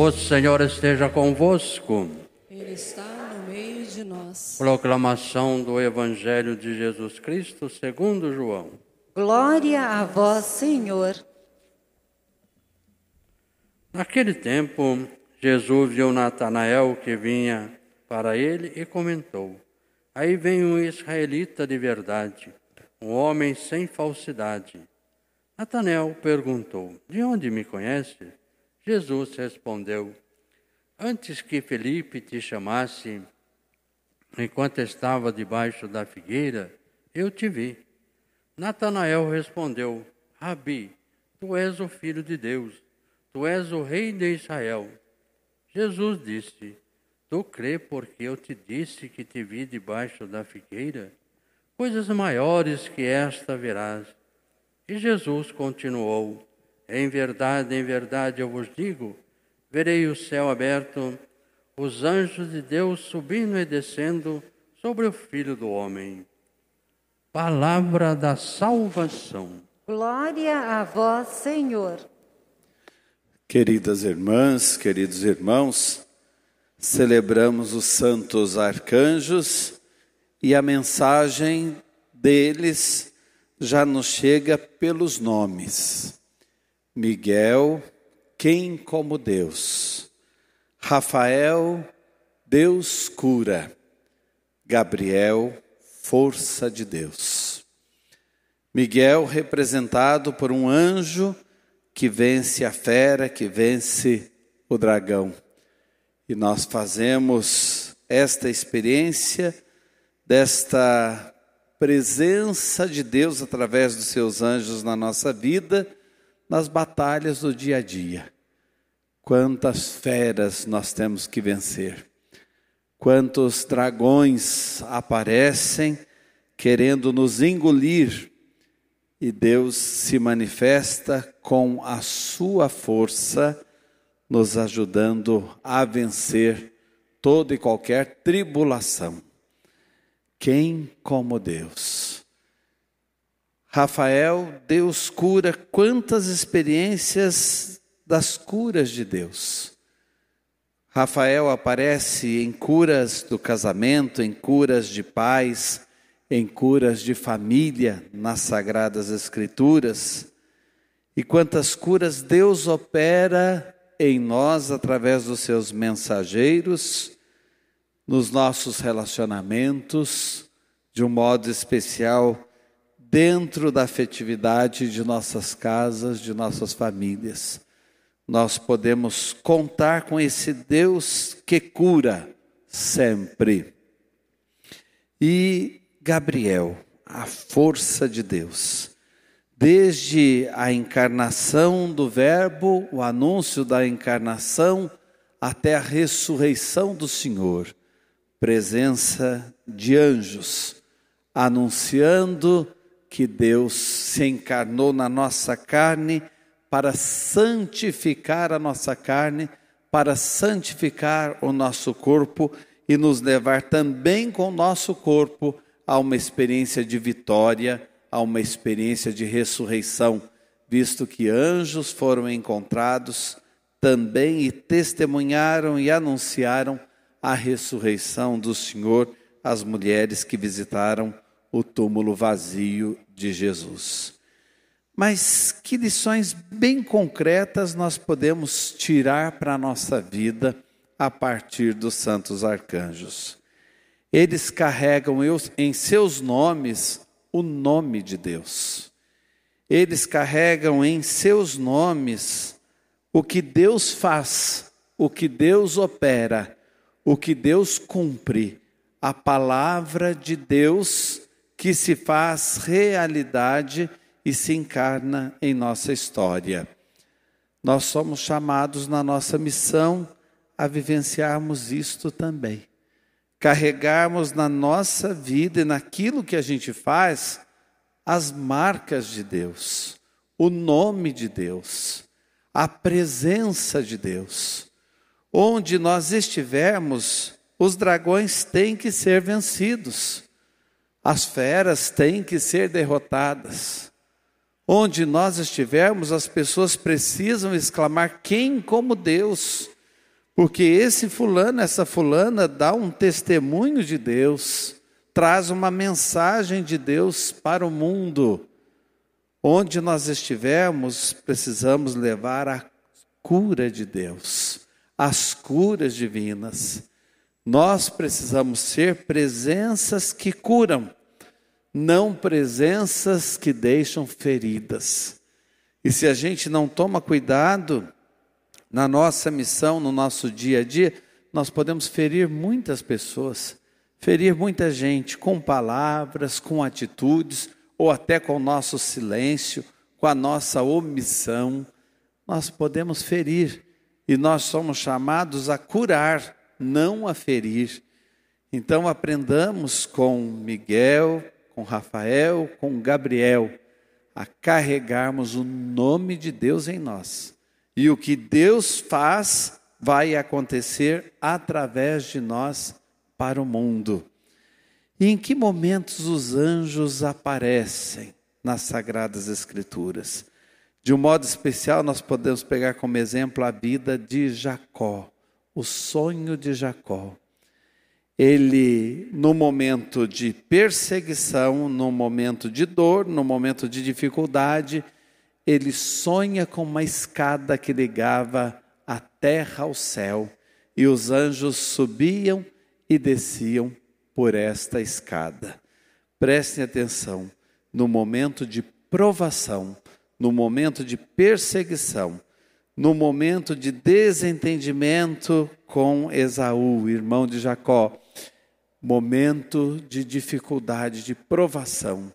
O Senhor esteja convosco. Ele está no meio de nós. Proclamação do Evangelho de Jesus Cristo segundo João. Glória a vós, Senhor. Naquele tempo, Jesus viu Natanael que vinha para ele e comentou: Aí vem um israelita de verdade, um homem sem falsidade. Natanael perguntou: De onde me conhece? Jesus respondeu: Antes que Felipe te chamasse, enquanto estava debaixo da figueira, eu te vi. Natanael respondeu: Rabi, tu és o filho de Deus, tu és o rei de Israel. Jesus disse: Tu crê porque eu te disse que te vi debaixo da figueira? Coisas maiores que esta verás. E Jesus continuou: Em verdade, em verdade eu vos digo: verei o céu aberto, os anjos de Deus subindo e descendo sobre o Filho do Homem. Palavra da salvação. Glória a vós, Senhor. Queridas irmãs, queridos irmãos, celebramos os santos arcanjos e a mensagem deles já nos chega pelos nomes. Miguel, quem como Deus. Rafael, Deus cura. Gabriel, força de Deus. Miguel, representado por um anjo que vence a fera, que vence o dragão. E nós fazemos esta experiência desta presença de Deus através dos seus anjos na nossa vida, nas batalhas do dia a dia. Quantas feras nós temos que vencer. Quantos dragões aparecem querendo nos engolir e Deus se manifesta com a sua força, nos ajudando a vencer toda e qualquer tribulação. Quem como Deus? Rafael, Deus cura quantas experiências das curas de Deus. Rafael aparece em curas do casamento, em curas de paz, em curas de família nas Sagradas Escrituras. E quantas curas Deus opera em nós através dos seus mensageiros, nos nossos relacionamentos, de um modo especial, dentro da afetividade de nossas casas, de nossas famílias. Nós podemos contar com esse Deus que cura sempre. E Gabriel, a força de Deus. Desde a encarnação do Verbo, o anúncio da encarnação, até a ressurreição do Senhor, presença de anjos, anunciando que Deus se encarnou na nossa carne para santificar a nossa carne, para santificar o nosso corpo e nos levar também com o nosso corpo a uma experiência de vitória, a uma experiência de ressurreição, visto que anjos foram encontrados também e testemunharam e anunciaram a ressurreição do Senhor às mulheres que visitaram o túmulo vazio de Jesus. Mas que lições bem concretas nós podemos tirar para a nossa vida a partir dos santos arcanjos? Eles carregam em seus nomes o nome de Deus. Eles carregam em seus nomes o que Deus faz, o que Deus opera, o que Deus cumpre, a palavra de Deus que se faz realidade e se encarna em nossa história. Nós somos chamados na nossa missão a vivenciarmos isto também carregarmos na nossa vida e naquilo que a gente faz as marcas de Deus, o nome de Deus, a presença de Deus. Onde nós estivermos, os dragões têm que ser vencidos, as feras têm que ser derrotadas. Onde nós estivermos, as pessoas precisam exclamar: quem como Deus? Porque esse fulano, essa fulana dá um testemunho de Deus, traz uma mensagem de Deus para o mundo. Onde nós estivermos, precisamos levar a cura de Deus, as curas divinas. Nós precisamos ser presenças que curam, não presenças que deixam feridas. E se a gente não toma cuidado, na nossa missão, no nosso dia a dia, nós podemos ferir muitas pessoas, ferir muita gente com palavras, com atitudes, ou até com o nosso silêncio, com a nossa omissão. Nós podemos ferir e nós somos chamados a curar, não a ferir. Então aprendamos com Miguel, com Rafael, com Gabriel, a carregarmos o nome de Deus em nós e o que Deus faz vai acontecer através de nós para o mundo. E em que momentos os anjos aparecem nas Sagradas Escrituras? De um modo especial, nós podemos pegar como exemplo a vida de Jacó, o sonho de Jacó. Ele, no momento de perseguição, no momento de dor, no momento de dificuldade, ele sonha com uma escada que ligava a terra ao céu, e os anjos subiam e desciam por esta escada. Prestem atenção, no momento de provação, no momento de perseguição, no momento de desentendimento com Esaú, irmão de Jacó, momento de dificuldade, de provação.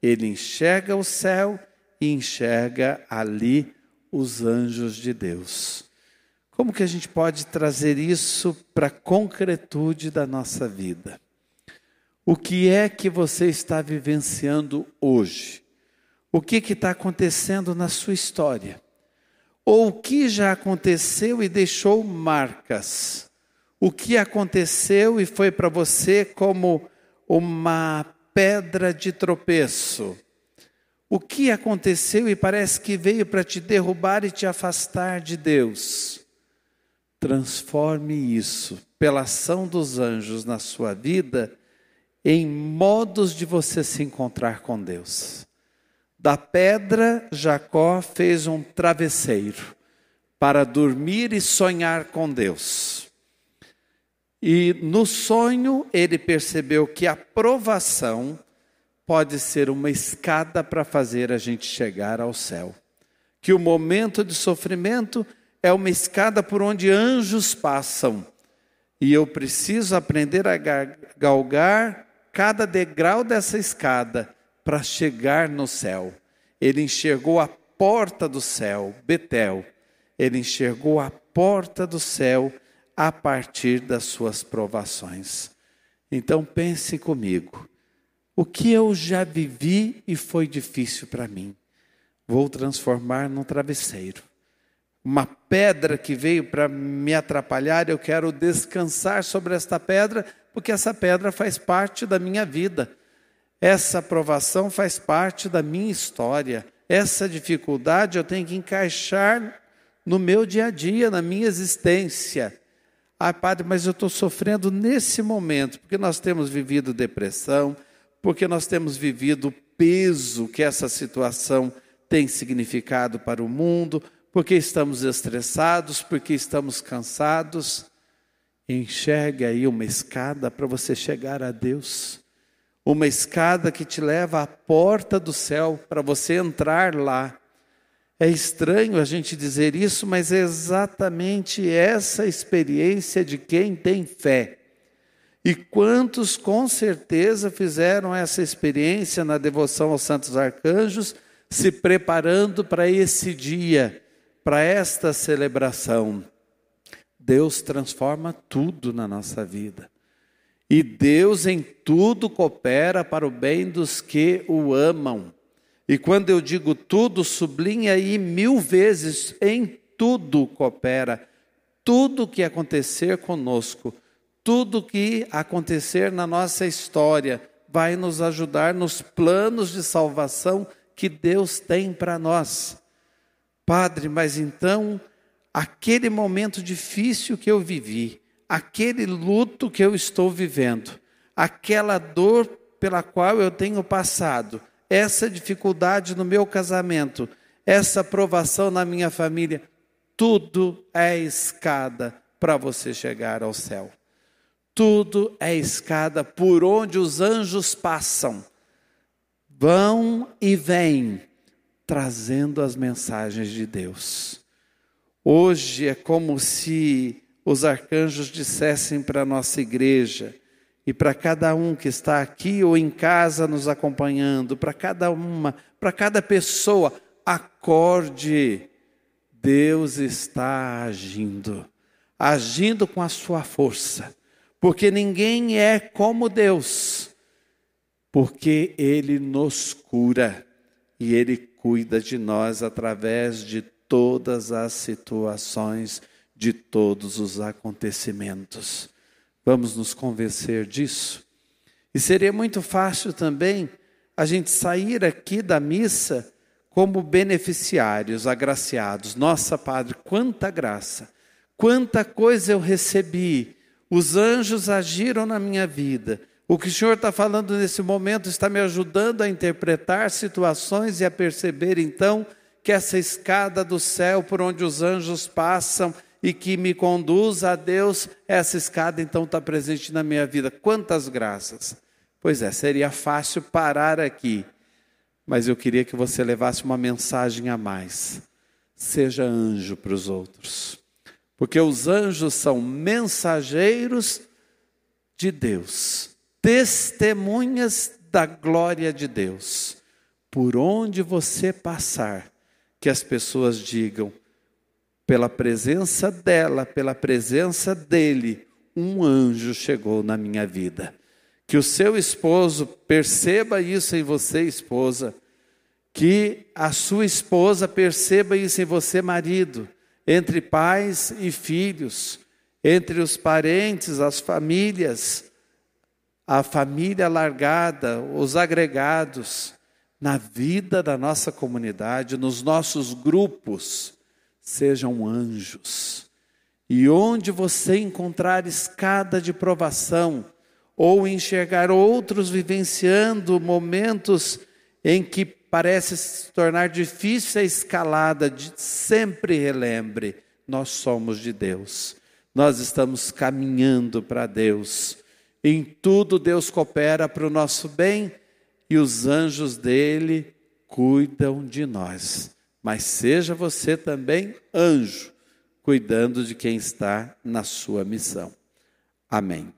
Ele enxerga o céu e enxerga ali os anjos de Deus. Como que a gente pode trazer isso para a concretude da nossa vida? O que é que você está vivenciando hoje? O que está acontecendo na sua história? Ou o que já aconteceu e deixou marcas? O que aconteceu e foi para você como uma pedra de tropeço? O que aconteceu e parece que veio para te derrubar e te afastar de Deus? Transforme isso, pela ação dos anjos na sua vida, em modos de você se encontrar com Deus. Da pedra, Jacó fez um travesseiro para dormir e sonhar com Deus. E no sonho, ele percebeu que a provação pode ser uma escada para fazer a gente chegar ao céu. Que o momento de sofrimento é uma escada por onde anjos passam. E eu preciso aprender a galgar cada degrau dessa escada para chegar no céu. Ele enxergou a porta do céu, Betel. Ele enxergou a porta do céu a partir das suas provações. Então pense comigo. O que eu já vivi e foi difícil para mim, vou transformar num travesseiro. Uma pedra que veio para me atrapalhar, eu quero descansar sobre esta pedra, porque essa pedra faz parte da minha vida. Essa provação faz parte da minha história. Essa dificuldade eu tenho que encaixar no meu dia a dia, na minha existência. Ah, padre, mas eu estou sofrendo nesse momento, porque nós temos vivido depressão, porque nós temos vivido o peso que essa situação tem significado para o mundo, porque estamos estressados, porque estamos cansados. Enxergue aí uma escada para você chegar a Deus. Uma escada que te leva à porta do céu para você entrar lá. É estranho a gente dizer isso, mas é exatamente essa experiência de quem tem fé. E quantos com certeza fizeram essa experiência na devoção aos santos arcanjos, se preparando para esse dia, para esta celebração. Deus transforma tudo na nossa vida. E Deus em tudo coopera para o bem dos que o amam. E quando eu digo tudo, sublinha aí mil vezes: em tudo coopera. Tudo que acontecer conosco tudo que acontecer na nossa história vai nos ajudar nos planos de salvação que Deus tem para nós. Padre, mas então aquele momento difícil que eu vivi, aquele luto que eu estou vivendo, aquela dor pela qual eu tenho passado, essa dificuldade no meu casamento, essa provação na minha família, tudo é escada para você chegar ao céu. Tudo é escada por onde os anjos passam. Vão e vêm trazendo as mensagens de Deus. Hoje é como se os arcanjos dissessem para a nossa igreja e para cada um que está aqui ou em casa nos acompanhando, para cada uma, para cada pessoa, acorde. Deus está agindo, agindo com a sua força, porque ninguém é como Deus, porque Ele nos cura e Ele cuida de nós através de todas as situações, de todos os acontecimentos. Vamos nos convencer disso? E seria muito fácil também a gente sair aqui da missa como beneficiários, agraciados. Nossa, Padre, quanta graça, quanta coisa eu recebi. Os anjos agiram na minha vida. O que o Senhor está falando nesse momento está me ajudando a interpretar situações e a perceber então que essa escada do céu por onde os anjos passam e que me conduz a Deus, essa escada então está presente na minha vida. Quantas graças! Pois é, seria fácil parar aqui, mas eu queria que você levasse uma mensagem a mais. Seja anjo para os outros, porque os anjos são mensageiros de Deus testemunhas da glória de Deus. Por onde você passar, que as pessoas digam, pela presença dela, pela presença dele, um anjo chegou na minha vida. Que o seu esposo perceba isso em você, esposa. Que a sua esposa perceba isso em você, marido. Entre pais e filhos, entre os parentes, as famílias a família largada, os agregados, na vida da nossa comunidade, nos nossos grupos, sejam anjos. E onde você encontrar escada de provação, ou enxergar outros vivenciando momentos em que parece se tornar difícil a escalada, sempre relembre: nós somos de Deus, nós estamos caminhando para Deus em tudo Deus coopera para o nosso bem e os anjos dele cuidam de nós. Mas seja você também anjo, cuidando de quem está na sua missão. Amém.